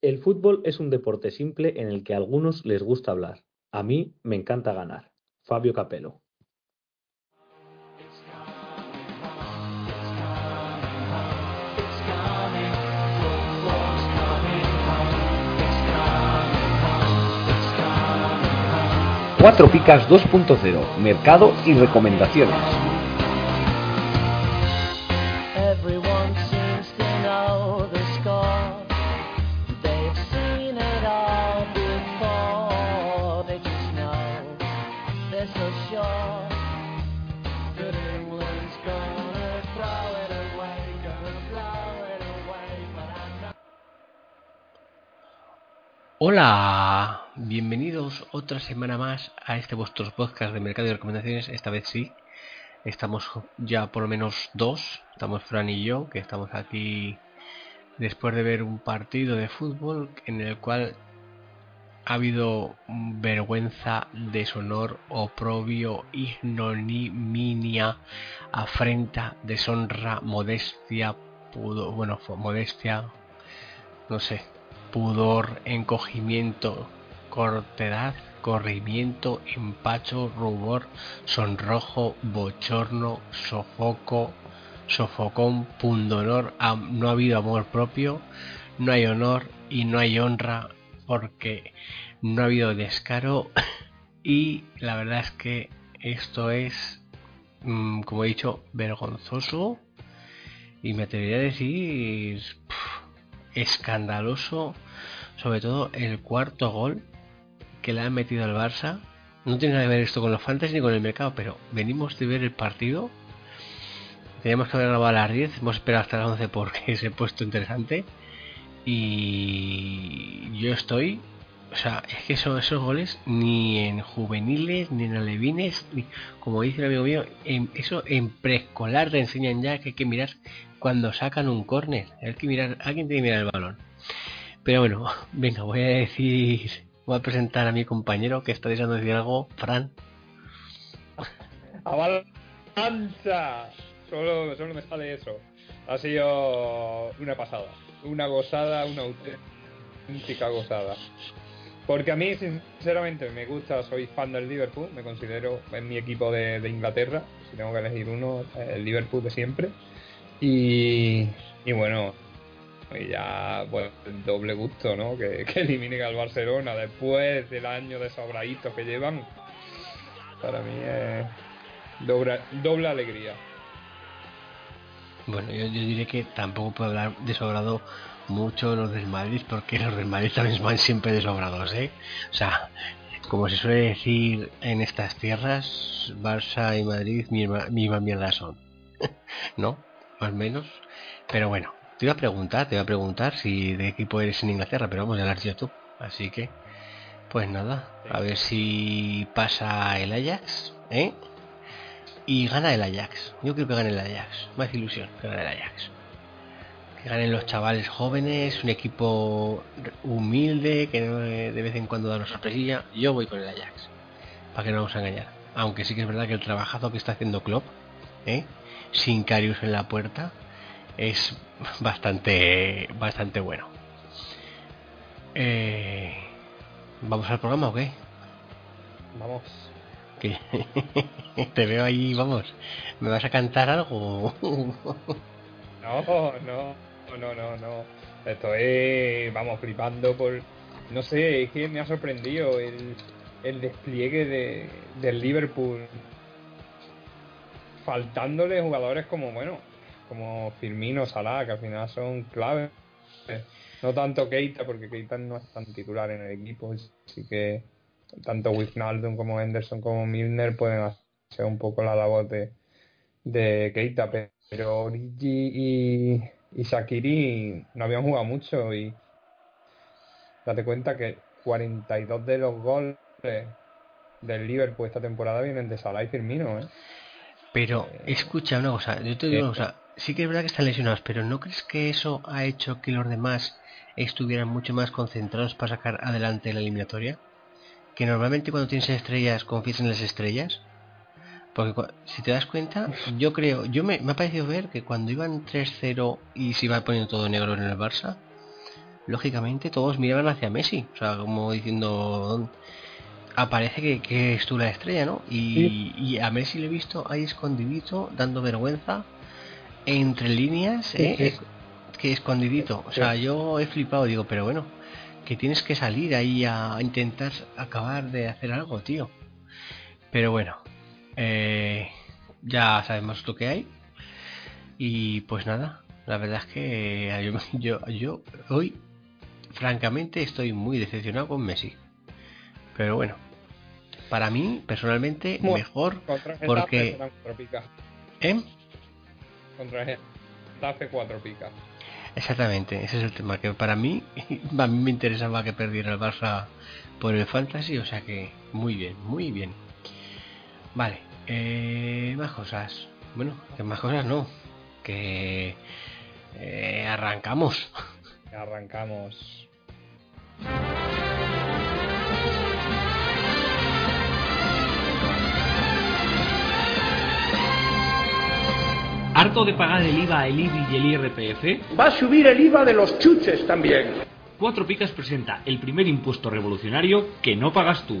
El fútbol es un deporte simple en el que a algunos les gusta hablar. A mí me encanta ganar. Fabio Capello. Cuatro Picas 2.0, mercado y recomendaciones. Hola, bienvenidos otra semana más a este vuestros podcast de mercado y recomendaciones. Esta vez sí, estamos ya por lo menos dos, estamos Fran y yo, que estamos aquí después de ver un partido de fútbol en el cual ha habido vergüenza, deshonor, oprobio, ignominia, afrenta, deshonra, modestia, pudo, bueno, modestia, no sé, pudor, encogimiento, cortedad, corrimiento, empacho, rubor, sonrojo, bochorno, sofoco, sofocón, pundonor, no ha habido amor propio, no hay honor y no hay honra porque no ha habido descaro. Y la verdad es que esto es, mm, como he dicho, vergonzoso. Y me atrevería a decir escandaloso, sobre todo el cuarto gol que le han metido al Barça. No tiene nada que ver esto con los fantasy ni con el mercado, pero venimos de ver el partido. Teníamos que haber grabado a las 10, hemos esperado hasta las 11 porque se ha puesto interesante. Y yo estoy, o sea, es que eso- esos goles ni en juveniles, ni en alevines, como dice el amigo mío, eso en preescolar te enseñan ya que hay que mirar cuando sacan un córner. Hay que mirar, alguien tiene que mirar el balón. Pero bueno, venga, voy a decir, voy a presentar a mi compañero que está deseando decir algo, Fran. ¡Avalancha! Solo, solo me sale eso. Ha sido una pasada. Una gozada, una auténtica gozada. Porque a mí, sinceramente, me gusta, soy fan del Liverpool, me considero en mi equipo de, Inglaterra, si tengo que elegir uno, el Liverpool de siempre. Y, y bueno, y ya, pues, el doble gusto, ¿no? Que, que eliminen al Barcelona después del año de sobraditos que llevan. Para mí es doble, doble alegría. Bueno, yo, yo diré que tampoco puedo hablar de sobrado mucho los del Madrid, porque los del Madrid también van siempre de sobrados, ¿eh? O sea, como se suele decir en estas tierras, Barça y Madrid misma, mierda son, ¿no? Más menos. Pero bueno, te iba a preguntar, te iba a preguntar si de equipo eres en Inglaterra, pero vamos a hablar ya tú. Así que, pues nada, a ver si pasa el Ajax, ¿eh? Y gana el Ajax. Yo creo que gane el Ajax. Más ilusión que gane el Ajax. Que ganen los chavales jóvenes, un equipo humilde que eh, de vez en cuando da una sorpresilla. Yo voy con el Ajax. Para que no nos vamos a engañar. Aunque sí que es verdad que el trabajazo que está haciendo Klopp, ¿eh? sin Carius en la puerta, es bastante, bastante bueno. Eh, ¿Vamos al programa o qué? Vamos. Te veo ahí, vamos. ¿Me vas a cantar algo? No, no, no, no, no. Estoy, vamos, flipando por... No sé, es que me ha sorprendido el, el despliegue de, del Liverpool. Faltándole jugadores como, bueno, como Firmino, Salah, que al final son claves. No tanto Keita, porque Keita no es tan titular en el equipo, así que tanto Wijnaldum como Henderson como Milner pueden hacer un poco la labor de, de Keita, pero Origi y, y Shakiri no habían jugado mucho y, date cuenta que 42 de los goles del Liverpool esta temporada vienen de Salah y Firmino, ¿eh? Pero Eh, escucha una cosa, yo te digo una eh, cosa, sí que es verdad que están lesionados, pero ¿no crees que eso ha hecho que los demás estuvieran mucho más concentrados para sacar adelante la eliminatoria? Que normalmente cuando tienes estrellas confías en las estrellas. Porque si te das cuenta, yo creo, yo me, me ha parecido ver que cuando iban 3-0 y se iba poniendo todo negro en el Barça, lógicamente todos miraban hacia Messi, o sea, como diciendo, aparece que, que es tú la estrella, ¿no? Y, y a Messi le he visto ahí escondidito, dando vergüenza, entre líneas, ¿eh? Sí, sí. Eh, que escondidito. O sea, yo he flipado, digo, pero bueno, que tienes que salir ahí a intentar acabar de hacer algo, tío. Pero bueno, eh, ya sabemos lo que hay. Y pues nada, la verdad es que yo, yo, yo hoy, francamente, estoy muy decepcionado con Messi. Pero bueno, para mí, personalmente, Bueno, mejor. Porque- cuatro picas. ¿eh? Contra Getafe cuatro picas. Exactamente, ese es el tema. Que para mí, a mí me interesaba que perdiera el Barça por el Fantasy, o sea que muy bien, muy bien. Vale, eh, más cosas. Bueno, que más cosas no. Que eh, arrancamos. Arrancamos. ¿Harto de pagar el IVA, el IBI y el IRPF? Va a subir el IVA de los chuches también. Cuatro Picas presenta el primer impuesto revolucionario que no pagas tú.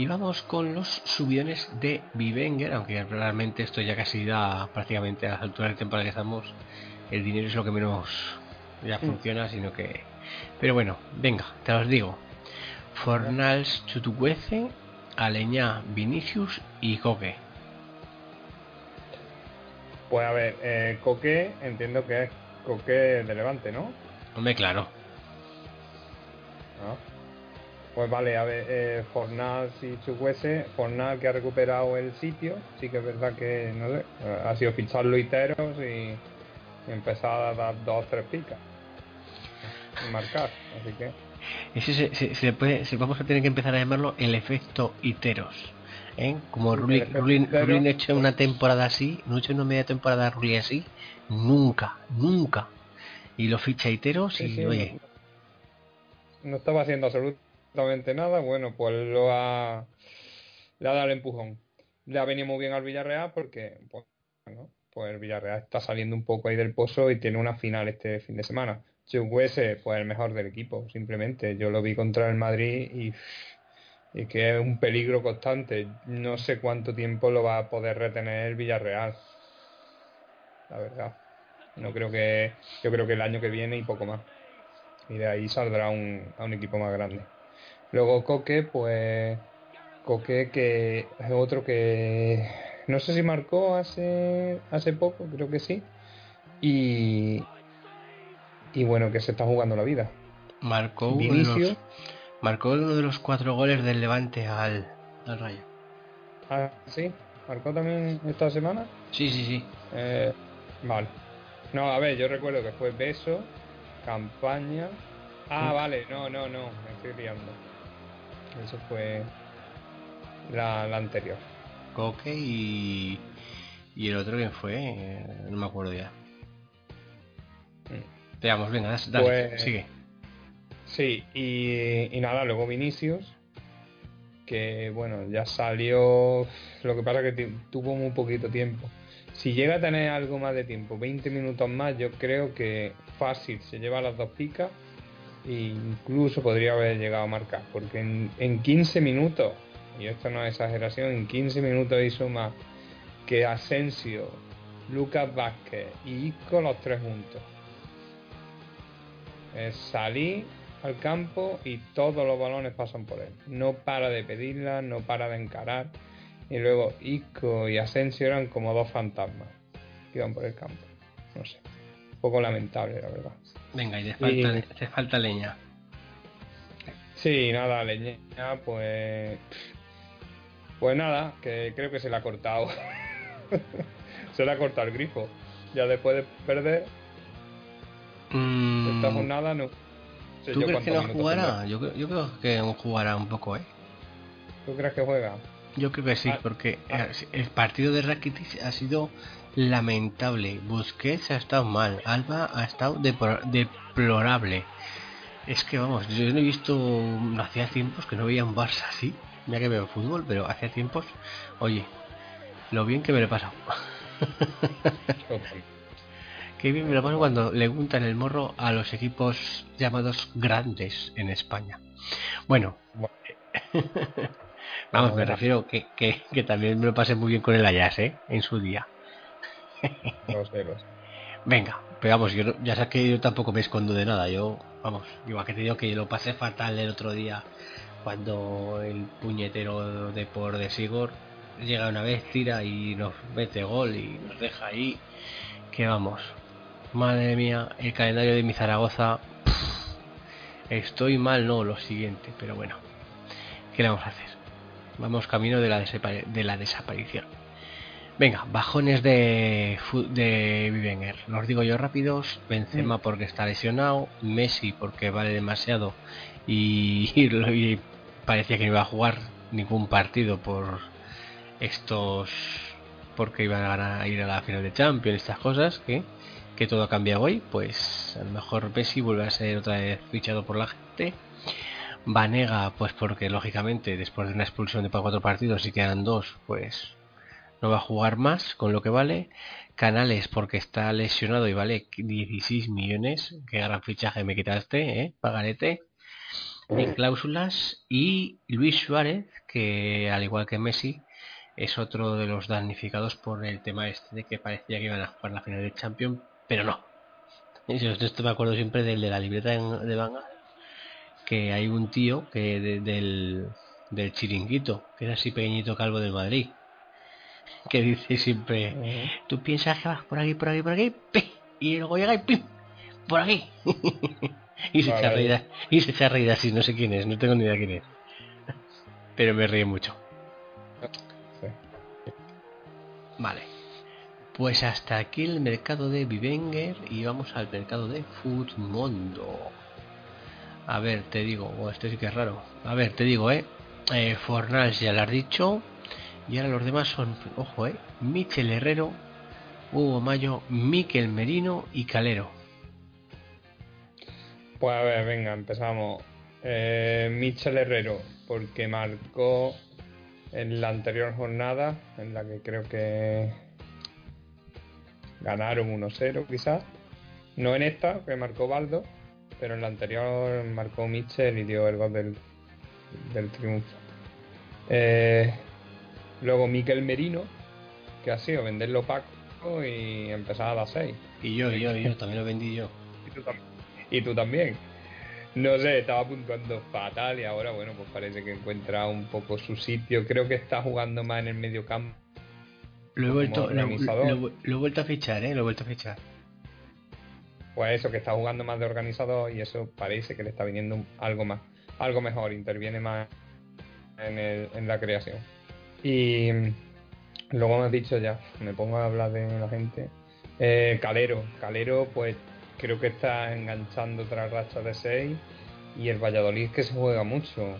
Y vamos con los subidones de Vivenger, aunque realmente esto ya casi da prácticamente a las alturas de temporada que estamos. El dinero es lo que menos ya funciona, sino que. Pero bueno, venga, te los digo. Fornals Chutucuece, Aleñá Vinicius y Coque. Pues a ver, eh, Coque, entiendo que es Coque de Levante, ¿no? Hombre, claro. Ah. Pues vale, a ver, eh, Fornal y Chukwese, Fornal que ha recuperado el sitio, sí que es verdad que, no sé, ha sido fichar Luiteros y, y empezar a dar dos tres picas y marcar, así que Ese se, se- se puede, se- vamos a tener que empezar a llamarlo el efecto Iteros. ¿eh? Como Iteros. Rulli no ha hecho una temporada así, no ha hecho una media temporada Rulli así, nunca, nunca. Y lo ficha Iteros y Sí, oye, no estaba haciendo absolutamente nada, bueno, pues lo ha, le ha dado el empujón. Le ha venido muy bien al Villarreal porque, pues, pues el Villarreal está saliendo un poco ahí del pozo y tiene una final este fin de semana. Chukwese, pues el mejor del equipo, simplemente. Yo lo vi contra el Madrid y, y que es un peligro constante. No sé cuánto tiempo lo va a poder retener el Villarreal. La verdad. No creo que, yo creo que el año que viene y poco más y de ahí saldrá un, a un equipo más grande. Luego Coque, pues Coque que es otro que no sé si marcó hace hace poco, creo que sí. Y y bueno, que se está jugando la vida. marcó uno, de los, marcó uno de los cuatro goles del Levante al, al Rayo. ah, sí, marcó también esta semana. Sí, sí, sí. Eh, vale. No, a ver, yo recuerdo que fue Beso, Campaña. Ah, vale, no, no, no, me estoy liando. Eso fue la, la anterior. Coque y, y el otro quién fue, Eh, no me acuerdo ya. Mm. Veamos, venga, dale, Pues- sigue. Sí, y, y nada, luego Vinicius, que bueno, ya salió, lo que pasa que tuvo muy poquito tiempo. si llega a tener algo más de tiempo, 20 minutos más, yo creo que fácil se lleva las dos picas e incluso podría haber llegado a marcar, porque en, en 15 minutos, y esto no es exageración, en 15 minutos hizo más que Asensio, Lucas Vázquez y Isco los tres juntos. Salir al campo y todos los balones pasan por él. No para de pedirla, no para de encarar. Y luego Isco y Asensio eran como dos fantasmas que iban por el campo. No sé. Un poco lamentable, la verdad. Venga, y te falta, Y- te falta leña. Sí, nada, leña, pues. Pues nada, que creo que se le ha cortado. se le ha cortado el grifo. Ya después de perder Mm, esta jornada, no. sé ¿Tú yo crees que no jugará? Yo, creo- yo creo que jugará un poco, ¿eh? ¿Tú crees que juega? Yo creo que sí, Ah, porque ah. el partido de Rakitic ha sido lamentable. Busquets ha estado mal, Alba ha estado deplorable. Es que vamos, yo no he visto, hacía tiempos que no veía un Barça así. Mira que veo fútbol, pero hacía tiempos, oye, lo bien que me lo he pasado. Qué bien me lo paso cuando le untan el morro a los equipos llamados grandes en España. Bueno, vamos, me refiero que, que, también me lo pasé muy bien con el Ajax, ¿eh? En su día. Venga, pero vamos, yo ya sabes que yo tampoco me escondo de nada. Yo, vamos, igual que te digo que lo pasé fatal el otro día cuando el puñetero de por de Sigor llega una vez, tira y nos mete gol y nos deja ahí. Que vamos, madre mía, el calendario de mi Zaragoza. estoy mal, no, lo siguiente, pero bueno, ¿qué le vamos a hacer? Vamos camino de la, de la desaparición. Venga, bajones de, de Vivenger. Los digo yo rápidos. Benzema porque está lesionado. Messi porque vale demasiado. Y, y parecía que no iba a jugar ningún partido por estos... Porque iban a, ganar- a ir a la final de Champions, estas cosas. Que, que todo ha cambiado hoy. Pues a lo mejor Messi vuelve a ser otra vez fichado por la gente. Vanega, pues porque lógicamente después de una expulsión de cuatro partidos y quedan dos, pues no va a jugar más con lo que vale. Canales porque está lesionado y vale 16 millones. Qué gran fichaje me quitaste, ¿eh? Pagarete. En cláusulas. Y Luis Suárez, que al igual que Messi, es otro de los damnificados por el tema este de que parecía que iban a jugar la final de Champions, pero no. Yo de esto me acuerdo siempre del de la libreta de Van Gaal, que hay un tío que de- del, del chiringuito, que es así pequeñito calvo del Madrid, que dice siempre, tú piensas que vas por aquí, por aquí, por aquí, y luego llega y ¡pim! por aquí. y se echa a Vale. reír, y se echa así, no sé quién es, no tengo ni idea quién es. Pero me ríe mucho. Sí. Vale. Pues hasta aquí el mercado de Vivenger y vamos al mercado de Futmundo. A ver, te digo, oh, este sí que es raro. A ver, te digo, eh. eh Fornals ya lo has dicho. Y ahora los demás son, ojo, eh. Michel Herrero, Hugo Mayo, Miquel Merino y Calero. Pues a ver, venga, empezamos. Eh, Michel Herrero, porque marcó en la anterior jornada, en la que creo que ganaron 1-0 quizás. No en esta, que marcó Baldo, pero en la anterior marcó Michel y dio el gol del, del triunfo. Eh, luego Miquel Merino, que ha sido venderlo Paco y empezar a las 6. Y yo, y yo, y yo, también lo vendí yo. Y tú, y tú también. No sé, estaba puntuando fatal y ahora, bueno, pues parece que encuentra un poco su sitio. Creo que está jugando más en el medio campo. Lo he vuelto, lo, organizador. lo- lo he vuelto a fichar, eh. Lo he vuelto a fichar. Pues eso, que está jugando más de organizador y eso parece que le está viniendo algo más, algo mejor, interviene más en, el- en la creación. Y mm, luego me has dicho ya, me pongo a hablar de la gente. Eh, Calero, Calero pues creo que está enganchando otra racha de 6 y el Valladolid que se juega mucho.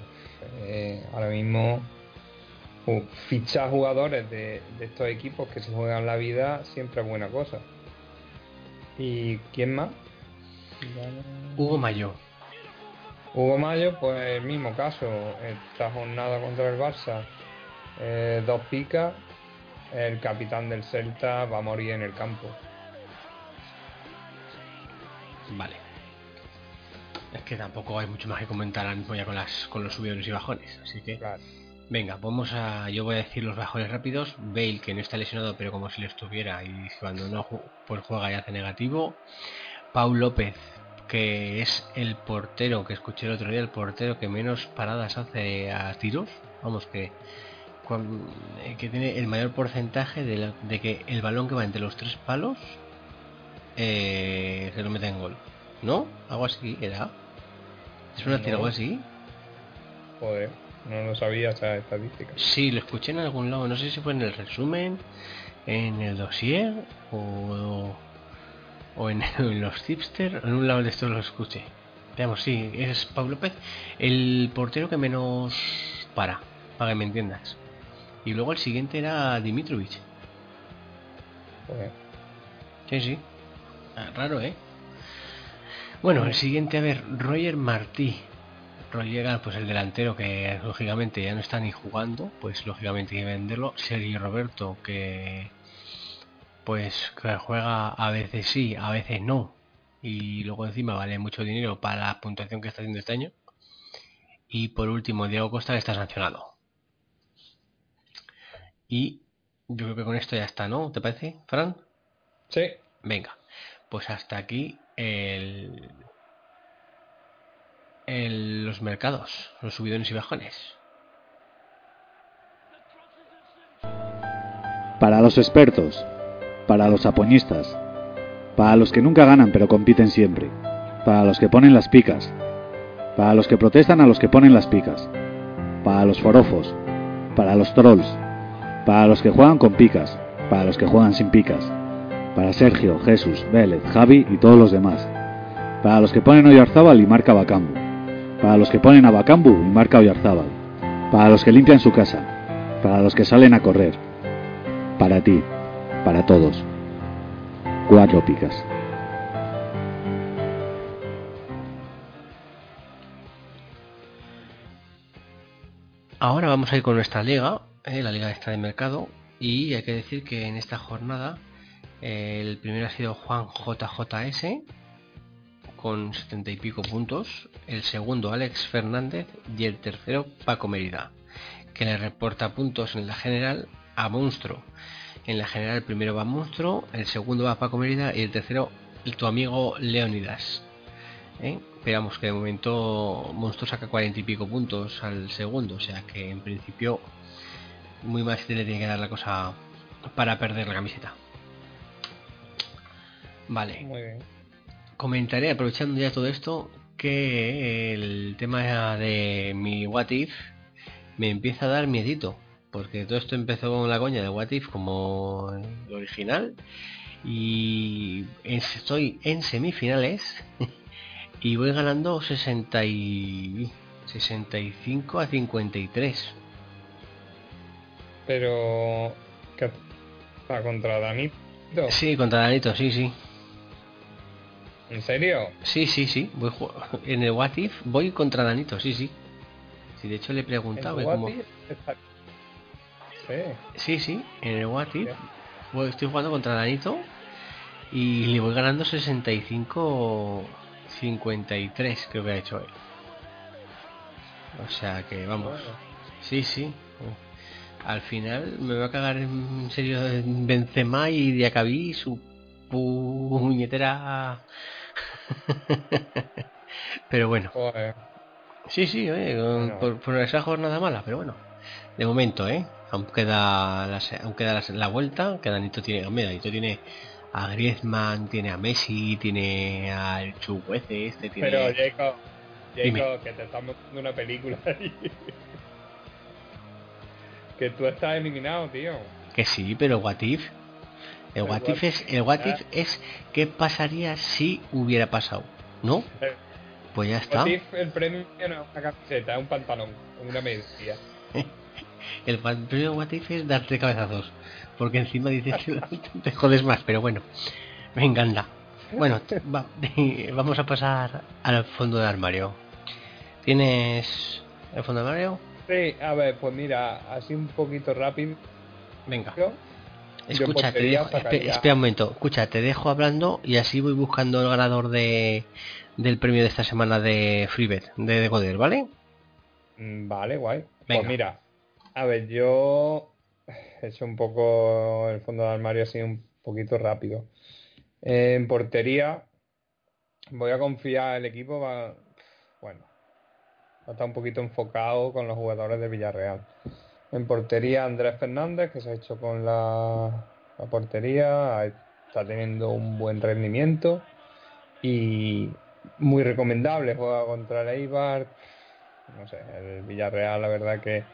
Eh, ahora mismo uh, fichar jugadores de, de estos equipos que se juegan la vida siempre es buena cosa. ¿Y quién más? Hugo Mayo. Hugo Mayo, pues el mismo caso. Esta jornada contra el Barça, eh, dos picas el capitán del Celta va a morir en el campo. Vale. Es que tampoco hay mucho más que comentar ahora mismo ya con, las, con los subidones y bajones. Así que, Claro. venga, vamos a. Yo voy a decir los bajones rápidos. Bale, que no está lesionado, pero como si lo estuviera, y cuando no pues juega y hace negativo. Paul López, que es el portero que escuché el otro día, el portero que menos paradas hace a tiros. Vamos, que. Eh, que tiene el mayor porcentaje de, la- de que el balón que va entre los tres palos eh, se lo mete en gol. ¿No? Algo así era. ¿Es una tira No. algo así? Joder, no lo sabía esa estadística. Sí, lo escuché en algún lado. No sé si fue en el resumen, en el dossier o, o en, en los tipster. En un lado de estos lo escuché. Veamos, sí, es Pablo López, el portero que menos para, para que me entiendas. Y luego el siguiente era Dimitrovich. Joder. Sí, sí. Ah, raro, ¿eh? Bueno, el siguiente, a ver, Roger Martí. Roger, pues el delantero que lógicamente ya no está ni jugando, pues lógicamente hay que venderlo. Sergio Roberto, que pues que juega a veces sí, a veces no. Y luego encima vale mucho dinero para la puntuación que está haciendo este año. Y por último, Diego Costa, que está sancionado. Y yo creo que con esto ya está, ¿no? ¿Te parece, Fran? Sí, Venga, pues hasta aquí el, el- los mercados, los subidones y bajones. Para los expertos, para los apoñistas, para los que nunca ganan pero compiten siempre, para los que ponen las picas, para los que protestan a los que ponen las picas, para los forofos, para los trolls, para los que juegan con picas, para los que juegan sin picas, para Sergio, Jesús, Vélez, Javi y todos los demás, para los que ponen Oyarzábal y marca Bacambu, para los que ponen a Bacambu y marca Oyarzábal, para los que limpian su casa, para los que salen a correr, para ti, para todos. Cuatro picas. Ahora vamos a ir con nuestra liga, eh, la liga está de mercado, y hay que decir que en esta jornada eh, el primero ha sido Juan JJS con 70 y pico puntos, el segundo Alex Fernández y el tercero Paco Mérida, que le reporta puntos en la general a Monstruo. En la general el primero va Monstruo, el segundo va Paco Mérida y el tercero tu amigo Leonidas. ¿eh? Que de momento Monstruo saca 40 y pico puntos al segundo, o sea que en principio muy más le tiene que dar la cosa para perder la camiseta. Vale, muy bien. comentaré aprovechando ya todo esto que el tema de mi What If me empieza a dar miedito. Porque todo esto empezó con la coña de What If como el original. Y estoy en semifinales. Y voy ganando 60 y 65 a 53. Pero. ¿Qué está contra Danito? Sí, contra Danito, sí, sí. ¿En serio? Sí, sí, sí. Voy en el What If voy contra Danito, sí, sí. Sí, de hecho le he preguntado. ¿En y como- Guati está- Sí. Sí, sí, en el What If estoy jugando contra Danito y le voy ganando 65 53, creo que ha hecho él. O sea que vamos. Bueno. Sí, sí. Al final me va a cagar en serio en Benzema y Diacabí su puñetera. pero bueno. Joder. Sí, sí, Bueno. por, por esa jornada mala, pero bueno. De momento, ¿eh? Aún queda la, aún queda la, la vuelta, que Danito tiene, hombre, Danito tiene a Griezmann, tiene a Messi, tiene al Chuguece, este tiene... Pero, Jacob. Jacob, que te estamos dando una película ahí. que tú estás eliminado, tío. Que sí, pero What If... El El What what If es, el what if es qué pasaría si hubiera pasado, ¿no? Pues ya está. What if el premio no es una camiseta, es un pantalón, una media. El premio What If es darte cabezazos. Porque encima dices que te jodes más, pero bueno. Venga, anda. Bueno, va- vamos a pasar al fondo de armario. ¿Tienes el fondo de armario? Sí, a ver, pues mira, así un poquito rápido. Venga. Escucha, te dejo, espe- sacaría- espera un momento, escucha, te dejo hablando y así voy buscando el ganador de del premio de esta semana de Freebet, de Decoder, ¿vale? Mm, Vale, guay. Venga. Pues mira, a ver, yo he hecho un poco el fondo del armario así un poquito rápido. En portería, voy a confiar, el equipo va, estar un poquito enfocado con los jugadores de Villarreal. En portería, Andrés Fernández, que se ha hecho con la, la portería, está teniendo un buen rendimiento y muy recomendable, juega contra el Eibar, no sé, el Villarreal la verdad que,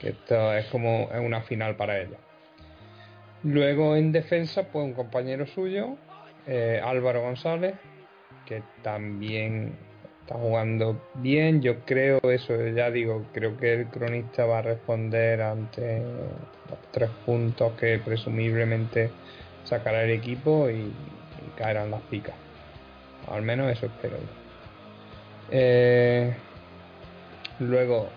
esto es como una final para ellos. Luego en defensa, pues un compañero suyo, eh, Álvaro González, que también está jugando bien. Yo creo eso, ya digo, creo que el cronista va a responder ante los tres puntos que presumiblemente sacará el equipo y, caerán las picas. Al menos eso espero yo. Eh, luego,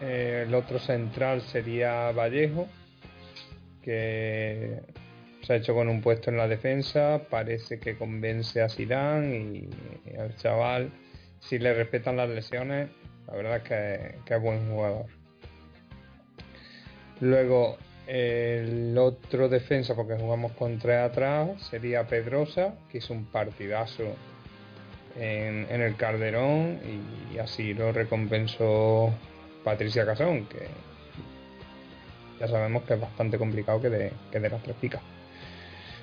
eh, el otro central sería Vallejo, que se ha hecho con un puesto en la defensa, parece que convence a Sirán y, y al chaval, si le respetan las lesiones, la verdad es que, es buen jugador. Luego, el otro defensa, porque jugamos con tres atrás, sería Pedrosa, que hizo un partidazo en, en el Calderón y, así lo recompensó Patricia Casón, que ya sabemos que es bastante complicado que de, que de las tres picas.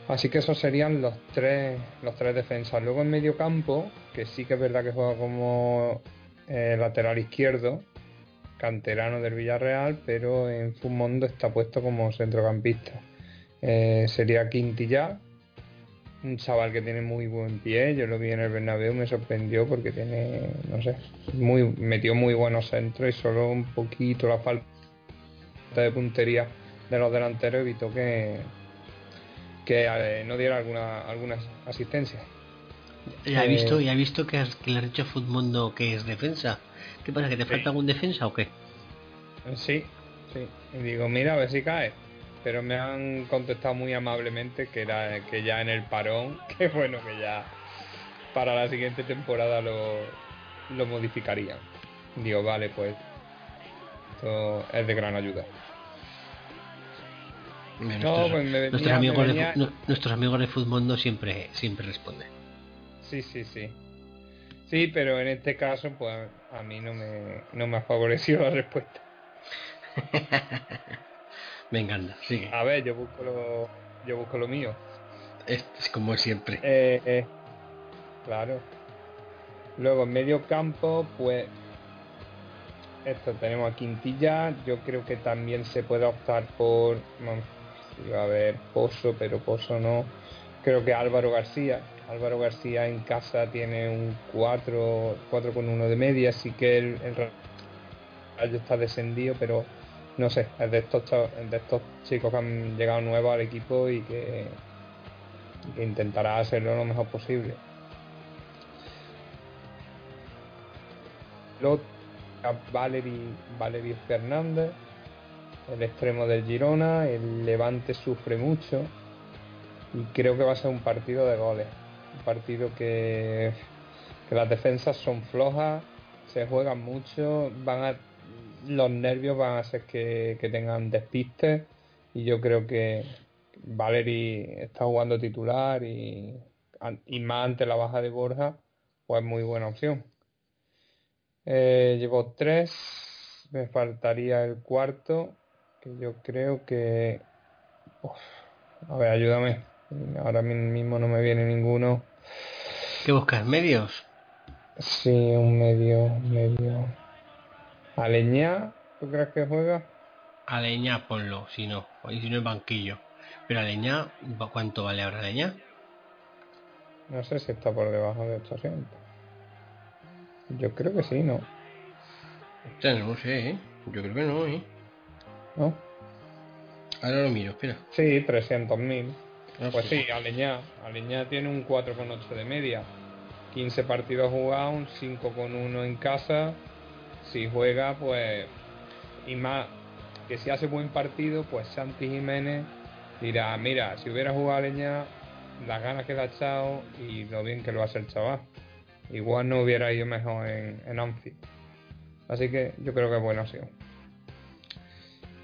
Así que esos serían los tres, los tres defensas. Luego en medio campo, que sí que es verdad que juega como eh, lateral izquierdo, canterano del Villarreal, pero en Fumondo está puesto como centrocampista. Eh, sería Quintilla, un chaval que tiene muy buen pie. Yo lo vi en el Bernabéu, me sorprendió porque tiene, no sé, muy, metió muy buenos centros y solo un poquito la falta de puntería de los delanteros evitó que, que eh, no diera alguna, alguna asistencia. Ya he Eh, visto, ya he visto que, has- que le has dicho a Futmundo que es defensa. ¿Qué pasa? ¿Que te Sí. falta algún defensa o qué? Sí, sí. Y digo, mira, a ver si cae. Pero me han contestado muy amablemente que era que ya en el parón, que bueno, que ya para la siguiente temporada lo, lo modificarían. Digo, vale, pues esto es de gran ayuda. No, nuestros, pues me venía- nuestros me amigos de, venía- nuestros amigos de Futmundo siempre, siempre responden. Sí, sí, sí. Sí, pero en este caso, pues a mí no me, no me ha favorecido la respuesta. Venga, anda, sigue. A ver, yo busco lo, yo busco lo mío. Es, es como siempre. Eh, eh, claro. Luego en medio campo, pues esto tenemos a Quintilla. Yo creo que también se puede optar por. Iba a haber Pozo, pero Pozo no. Creo que Álvaro García. Álvaro García en casa tiene un 4, 4 con 1 de media, así que el, el Rayo está descendido, pero no sé, es de estos, de estos chicos que han llegado nuevos al equipo y que, intentará hacerlo lo mejor posible. A Valery, Valery Fernández, el extremo del Girona, el Levante sufre mucho y creo que va a ser un partido de goles. Un partido que, las defensas son flojas, se juegan mucho, a, los nervios van a hacer que, tengan despistes y yo creo que Valery está jugando titular y, y más ante la baja de Borja, pues muy buena opción. Eh, llevo tres, me faltaría el cuarto, que yo creo que... Uf, a ver, ayúdame. Ahora mismo no me viene ninguno. ¿Qué buscas? ¿Medios? Sí, un medio, un medio. Aleñá, ¿tú crees que juega? A leña ponlo, si no. Y si no en banquillo. Pero a leña, ¿cuánto vale ahora leña? No sé si está por debajo de 800. Yo creo que sí, ¿no? Hostia, no sé, ¿eh? Yo creo que no, ¿eh? ¿No? Ahora lo miro, espera. Sí, 300.000. Ah, Pues sí, Aleñá. Aleñá tiene un 4,8 de media. 15 partidos jugados, un 5,1 en casa. Si juega, pues. Y más. que si hace buen partido, pues Santi Jiménez dirá, mira, si hubiera jugado a Leña, las ganas que le ha echado y lo bien que lo hace el chaval. Igual no hubiera ido mejor en, en Anfield. Así que yo creo que es buena opción.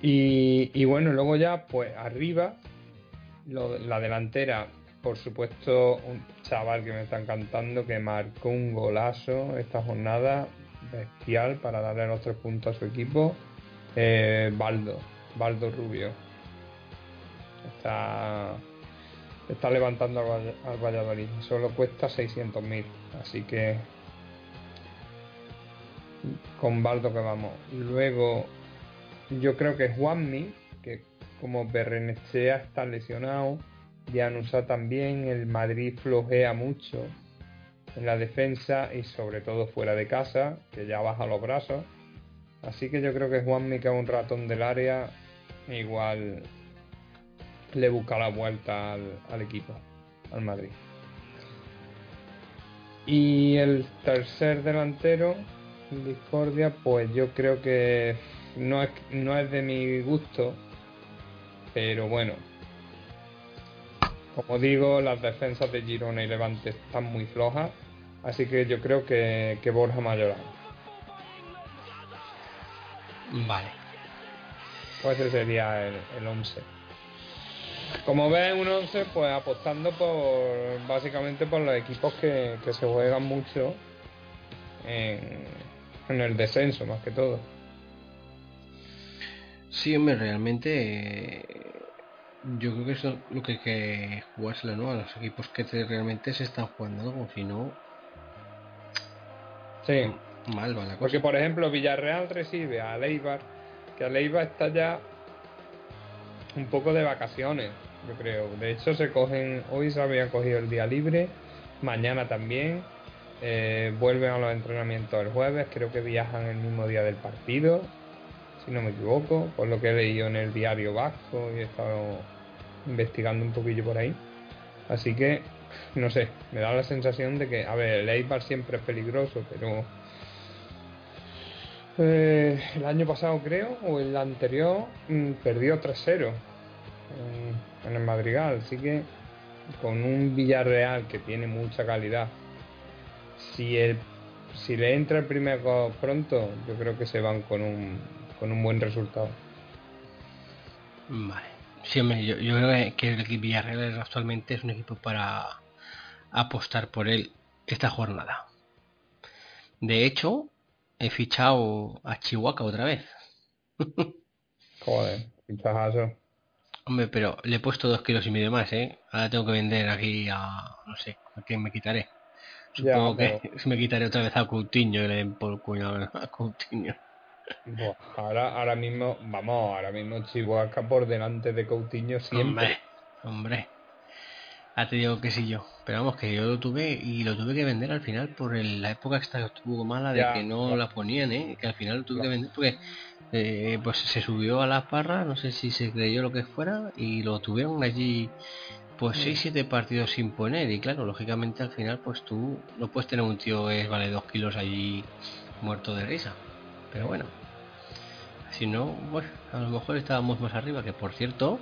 Y, bueno, luego ya, pues arriba, la delantera, por supuesto, un chaval que me está encantando, que marcó un golazo esta jornada, bestial, para darle los tres puntos a su equipo. Eh, Baldo, Baldo Rubio. Está, está levantando al, Vall- al Valladolid. Solo cuesta 600.000. Así que con Baldo que vamos. Luego yo creo que Juanmi, que como Berrenechea está lesionado, Dianusa también, el Madrid flojea mucho en la defensa y sobre todo fuera de casa, que ya baja los brazos. Así que yo creo que Juanmi, que es un ratón del área, igual le busca la vuelta al, al equipo, al Madrid. Y el tercer delantero, Discordia, pues yo creo que no es, no es de mi gusto, pero bueno. Como digo, las defensas de Girona y Levante están muy flojas, así que yo creo que, que Borja Mayoral. Vale. Pues ese sería el, el 11. Como ves, un 11, pues apostando por básicamente por los equipos que, que se juegan mucho en, en el descenso, más que todo. Sí, hombre, realmente eh, yo creo que eso es lo que hay que jugársela, ¿no? A los equipos que te- realmente se están jugando algo, si no, Sí. mal va la cosa. Porque, por ejemplo, Villarreal recibe a Leibar, que a Leibar está ya un poco de vacaciones, yo creo. De hecho, se cogen, hoy se había cogido el día libre, mañana también. eh, vuelven a los entrenamientos el jueves, creo que viajan el mismo día del partido, si no me equivoco, por lo que he leído en el diario vasco y he estado investigando un poquillo por ahí. Así que, no sé, me da la sensación de que, a ver, el Eibar siempre es peligroso, pero eh, el año pasado creo, o el anterior, mm, perdió 3-0 en, el Madrigal. Así que con un Villarreal que tiene mucha calidad, si, el, si le entra el primer gol pronto, yo creo que se van con un, con un buen resultado. Vale. Sí, hombre, yo, yo creo que- el equipo Villarreal actualmente es un equipo para apostar por él esta jornada. De hecho, he fichado a Chihuahua otra vez. Joder, fichajazo. Hombre, pero le he puesto dos kilos y medio más, ¿eh? Ahora tengo que vender aquí a... no sé, a quién me quitaré. Ya, Supongo que me quitaré otra vez a Coutinho y le den por cuñado a Coutinho. Buah, ahora, ahora mismo, vamos, ahora mismo Chihuahua por delante de Coutinho siempre. Hombre, hombre. Ah, te digo que sí yo. Pero vamos, que yo lo tuve y lo tuve que vender al final por el- la época que estuvo mala de Ya, que no la ponían, ¿eh? Que al final lo tuve que vender porque eh, pues se subió a las parras, no sé si se creyó lo que fuera y lo tuvieron allí pues 6-7 partidos sin poner y claro, lógicamente al final pues tú no puedes tener un tío que vale 2 kilos allí muerto de risa. Pero bueno, si no, bueno, a lo mejor estábamos más arriba, que por cierto,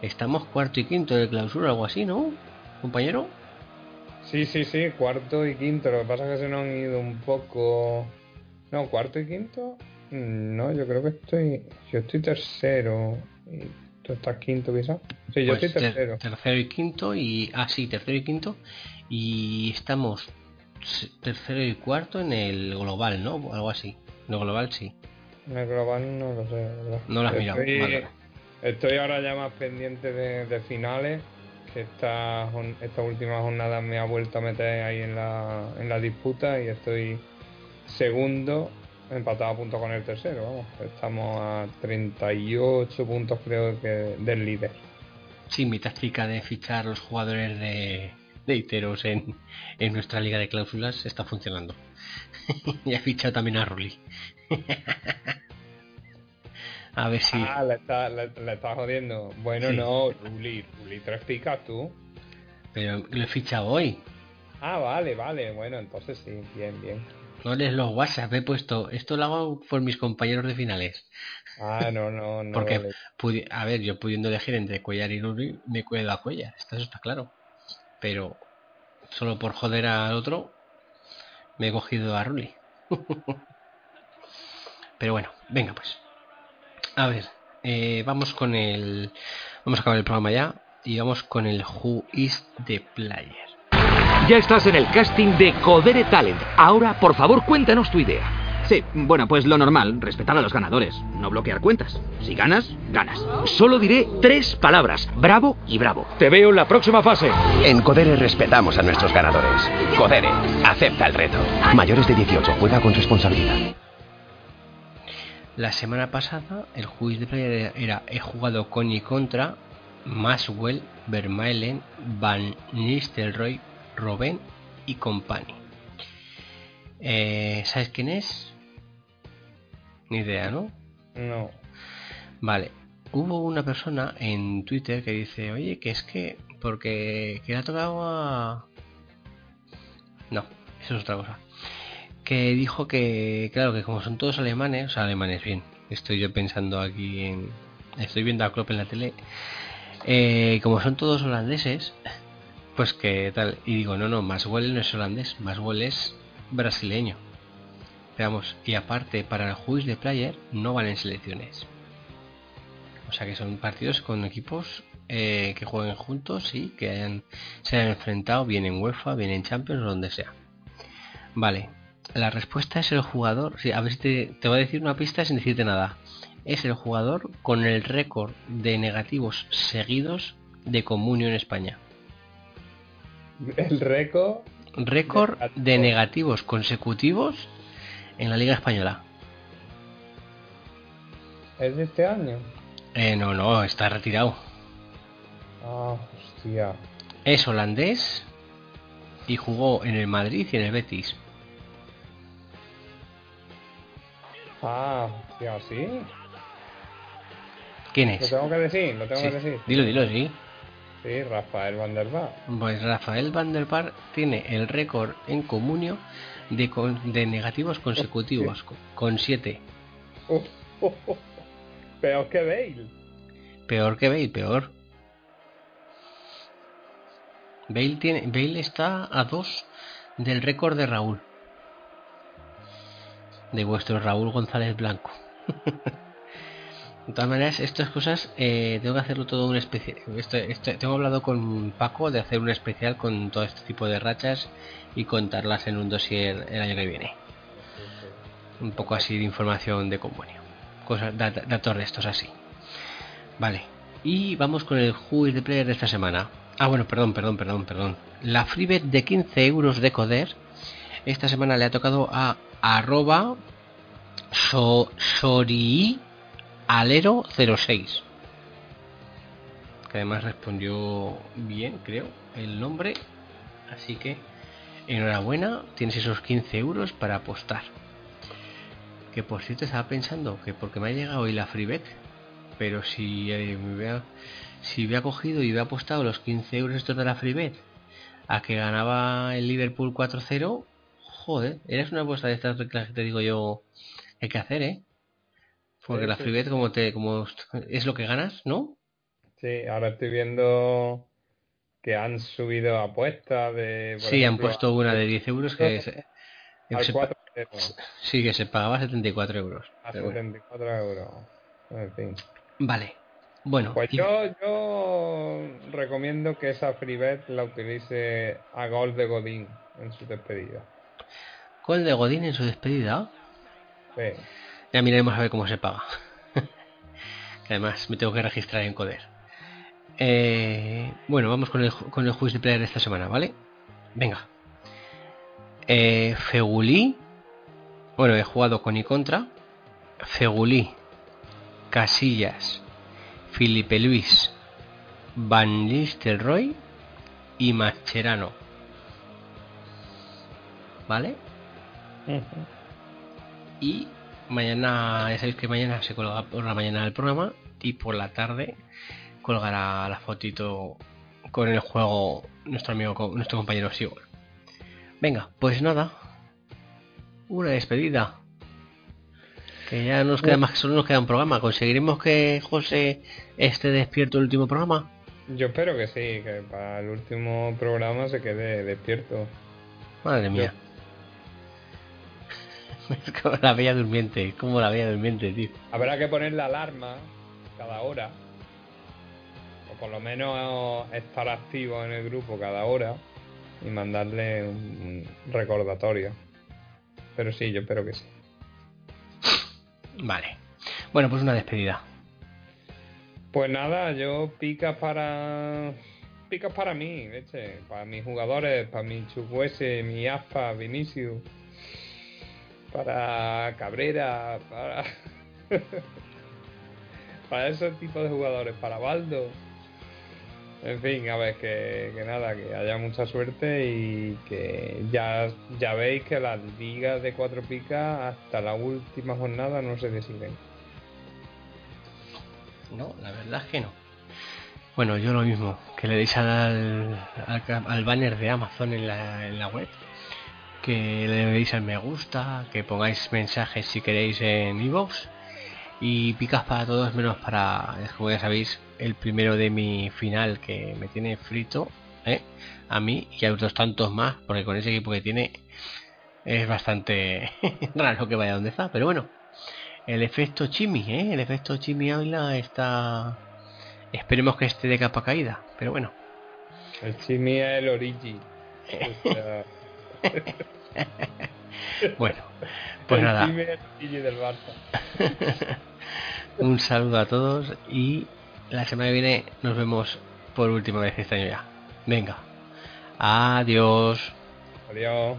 estamos cuarto y quinto de clausura, algo así, ¿no? Compañero. Sí, sí, sí, cuarto y quinto. Lo que pasa es que se nos han ido un poco. No, cuarto y quinto. Mm, No, yo creo que estoy. Yo estoy tercero. Y tú estás quinto, quizás. Sí, yo Pues estoy ter- tercero. tercero y quinto y... Ah, sí, tercero y quinto. Y estamos tercero y cuarto en el global, ¿no? Algo así. El global sí. El global no lo sé. No lo has mirado, Estoy, vale. estoy ahora ya más pendiente de, de finales. Que esta, esta última jornada me ha vuelto a meter ahí en la, en la disputa y estoy segundo, empatado a punto con el tercero. Vamos, estamos a 38 puntos, creo que del líder. Sí, mi táctica de fichar los jugadores de, de Iteros en, en nuestra liga de cláusulas está funcionando. y he fichado también a Rulli. a ver si... Ah, le está, le, le está jodiendo. Bueno, Sí. no, Ruli, Ruli, tres picas tú. Pero lo he fichado hoy. Ah, vale, vale. Bueno, entonces sí, bien, bien. No lees los WhatsApp, he puesto. Esto lo hago por mis compañeros de finales. Ah, no, no, no. Porque, vale. a ver, yo pudiendo elegir entre Cuellar y Rulli, me cuelgo a Cuellar. Esto está claro. Pero solo por joder al otro, me he cogido a Rulli. Pero bueno, venga pues. A ver, eh, vamos con el... Vamos a acabar el programa ya. Y vamos con el Who is the Player. Ya estás en el casting de Codere Talent. Ahora, por favor, cuéntanos tu idea. Sí, bueno, pues lo normal, respetar a los ganadores, no bloquear cuentas. Si ganas, ganas. Solo diré tres palabras: bravo y bravo. Te veo en la próxima fase. En Codere respetamos a nuestros ganadores. Codere, acepta el reto. Mayores de 18, juega con responsabilidad. La semana pasada el the Player era he jugado con y contra Maswell, Vermaelen, Van Nistelrooy, Robben y Company. Eh, ¿Sabes quién es? Ni idea, ¿no? No. Vale. Hubo una persona en Twitter que dice, oye, que es que, porque que le ha tocado a... No, eso es otra cosa. Que dijo que, claro, que como son todos alemanes, o sea, alemanes, bien. Estoy yo pensando aquí en... Estoy viendo a Klopp en la tele. Eh, como son todos holandeses, pues que tal. Y digo, no, no, Maswell no es holandés, Maswell es brasileño. Veamos, y aparte, para el Juiz de Player no valen selecciones. O sea que son partidos con equipos eh, que jueguen juntos y que hayan, se hayan enfrentado bien en UEFA, bien en Champions o donde sea. Vale, la respuesta es el jugador. Sí, a ver si te, te voy a decir una pista sin decirte nada. Es el jugador con el récord de negativos seguidos de comunio en España. El récord. Récord de negativos consecutivos en la Liga Española. ¿Es de este año? Eh, no, no, está retirado. Ah, hostia. Es holandés y jugó en el Madrid y en el Betis. Ah, hostia, ¿sí? ¿Quién Lo es? tengo que decir, lo tengo Sí, que decir. Dilo, dilo, sí. Sí, Rafael Van der Vaart. Pues Rafael Van der tiene el récord en comunio de, con- de negativos consecutivos, co- con 7. Uh, uh, uh. Peor que Bale. Peor que Bale, peor. Bale, tiene, Bale está a 2 del récord de Raúl. De vuestro Raúl González Blanco. De todas maneras, estas cosas eh, tengo que hacerlo todo un especial. Este, este, tengo hablado con Paco de hacer un especial con todo este tipo de rachas y contarlas en un dossier el año que viene. Un poco así de información de convenio. Cosas, datos de estos así. Vale. Y vamos con el Who de Player de esta semana. Ah, bueno, perdón, perdón, perdón, perdón. La freebet de 15 euros de Coder. Esta semana le ha tocado a arroba so, sori Alero06. Que además respondió bien, creo, el nombre. Así que enhorabuena, tienes esos 15 euros para apostar. Que por cierto estaba pensando que porque me ha llegado hoy la Freebet, pero si, eh, me hubiera, si hubiera cogido y hubiera apostado los 15 euros estos de la Freebet a que ganaba el Liverpool 4-0, joder, eres una apuesta de estas que te digo yo hay que hacer, ¿eh? Porque Sí, la sí, freebet como te como es lo que ganas, ¿no? Sí, ahora estoy viendo que han subido apuestas de. por Sí, han puesto una de 10 euros que se, que al se- 4 sí que se pagaba 74 euros. a pero bueno. 74 euros. En fin. Vale. Bueno, Pues y- yo, yo recomiendo que esa freebet la utilice a gol de Godín en su despedida. gol de Godín en su despedida. Sí. Ya miraremos a ver cómo se paga. Además, me tengo que registrar en Coder. Eh, bueno, vamos con el, con el juiz de player de esta semana, ¿vale? Venga. Eh, Fegulí. Bueno, he jugado con y contra. Fegulí. Casillas. Felipe Luis. Van Nistelrooy. Y Mascherano. ¿Vale? Y mañana, ya sabéis que mañana se colga por la mañana el programa y por la tarde colgará la fotito con el juego nuestro amigo, nuestro compañero Sigor. Venga, pues nada. una despedida. Que ya nos queda más que solo nos queda un programa. ¿Conseguiremos que José esté despierto el último programa? Yo espero que sí, que para el último programa se quede despierto. Madre mía. Es como la bella durmiente, es como la bella durmiente, tío. Habrá que poner la alarma cada hora. O por lo menos estar activo en el grupo cada hora. Y mandarle un recordatorio. Pero sí, yo espero que sí. Vale. Bueno, pues una despedida. Pues nada, yo picas para. Picas para mí, leche. Para mis jugadores, para mi Chukwese, mi Aspa, Vinicius. Para Cabrera, para. para esos tipos de jugadores, para Baldo. En fin, a ver, que, que nada, que haya mucha suerte y que ya, ya veis que las ligas de cuatro picas hasta la última jornada no se deciden. No, la verdad es que no. Bueno, yo lo mismo, que le deis al, al, al banner de Amazon en la, en la web, que le deis al me gusta, que pongáis mensajes si queréis en iVoox y picas para todos menos para, como ya sabéis, el primero de mi final que me tiene frito, ¿eh? a mí y a otros tantos más, porque con ese equipo que tiene es bastante raro que vaya donde está, pero bueno, el efecto Chimi, ¿eh? el efecto Chimi Ávila está... Esperemos que esté de capa caída, pero bueno. El Chimi es el Origi. O sea, Bueno, pues el nada, del Barça. un saludo a todos y la semana que viene nos vemos por última vez este año ya. Venga, adiós. Adiós.